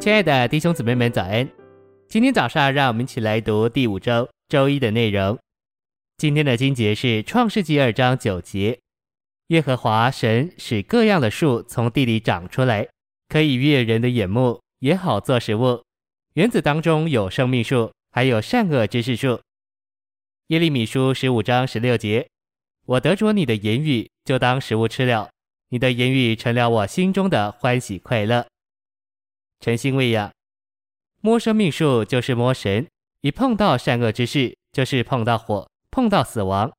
亲爱的弟兄姊妹们，早安！今天早上，让我们一起来读第五周周一的内容。今天的经节是创世纪二章九节：耶和华神使各样的树从地里长出来，可以悦人的眼目，也好做食物。园子当中有生命树，还有善恶知识树。耶利米书十五章十六节：我得着你的言语，就当食物吃了。你的言语成了我心中的欢喜快乐。诚心喂养，摸生命树就是摸神，一碰到善恶之事，就是碰到火，碰到死亡。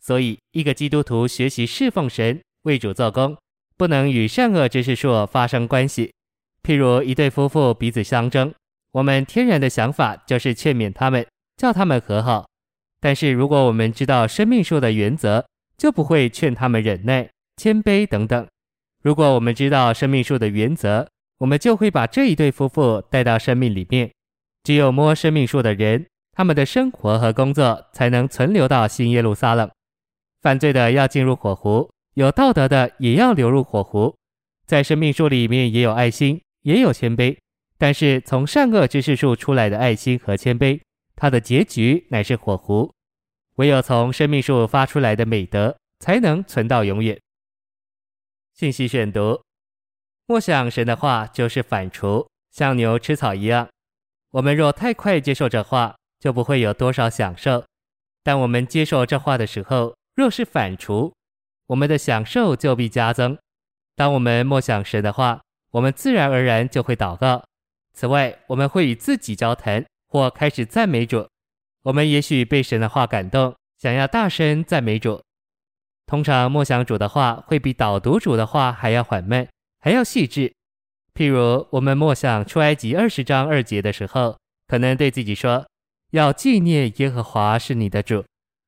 所以，一个基督徒学习侍奉神，为主做工，不能与善恶之事树发生关系。譬如一对夫妇彼此相争，我们天然的想法就是劝勉他们，叫他们和好。但是，如果我们知道生命树的原则，就不会劝他们忍耐、谦卑等等。如果我们知道生命树的原则，我们就会把这一对夫妇带到生命里面。只有摸生命树的人，他们的生活和工作才能存留到新耶路撒冷。犯罪的要进入火湖，有道德的也要流入火湖。在生命树里面也有爱心，也有谦卑，但是从善恶知识树出来的爱心和谦卑，它的结局乃是火湖。唯有从生命树发出来的美德，才能存到永远。信息选读。默想神的话就是反刍，像牛吃草一样。我们若太快接受这话，就不会有多少享受；但我们接受这话的时候，若是反刍，我们的享受就必加增。当我们默想神的话，我们自然而然就会祷告。此外，我们会与自己交谈，或开始赞美主。我们也许被神的话感动，想要大声赞美主。通常默想主的话，会比导读主的话还要缓慢。还要细致，譬如我们默想出埃及二十章二节的时候，可能对自己说：“要纪念耶和华是你的主，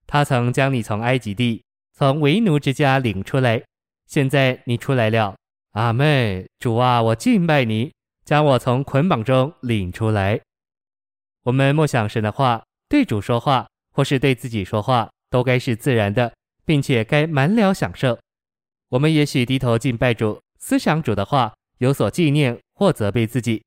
他曾将你从埃及地，从为奴之家领出来。现在你出来了，阿妹，主啊，我敬拜你，将我从捆绑中领出来。”我们默想神的话，对主说话或是对自己说话，都该是自然的，并且该满了享受。我们也许低头敬拜主。思想主的话，有所纪念或责备自己。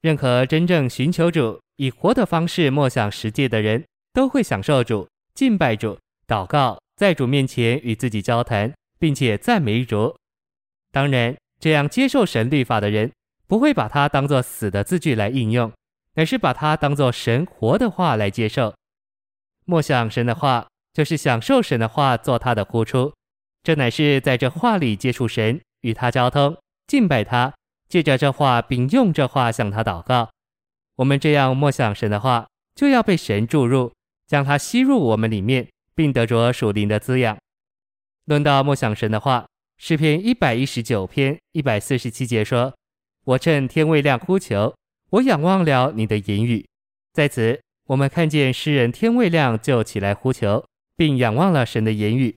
任何真正寻求主、以活的方式默想十诫的人，都会享受主、敬拜主、祷告，在主面前与自己交谈，并且赞美主。当然，这样接受神律法的人，不会把它当作死的字句来应用，而是把它当作神活的话来接受。默想神的话，就是享受神的话做他的呼出。这乃是在这话里接触神。与他交通，敬拜他，借着这话，并用这话向他祷告。我们这样默想神的话，就要被神注入，将它吸入我们里面，并得着属灵的滋养。论到默想神的话，诗篇一百一十九篇一百四十七节说：“我趁天未亮呼求，我仰望了你的言语。”在此，我们看见诗人天未亮就起来呼求，并仰望了神的言语。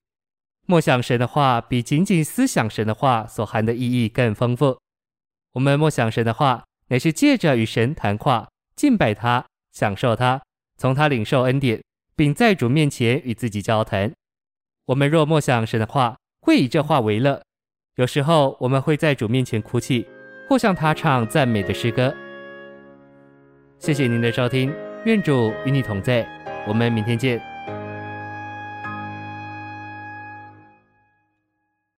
默想神的话，比仅仅思想神的话所含的意义更丰富。我们默想神的话，乃是借着与神谈话、敬拜他、享受他，从他领受恩典，并在主面前与自己交谈。我们若默想神的话，会以这话为乐。有时候我们会在主面前哭泣，或向他唱赞美的诗歌。谢谢您的收听，愿主与你同在，我们明天见。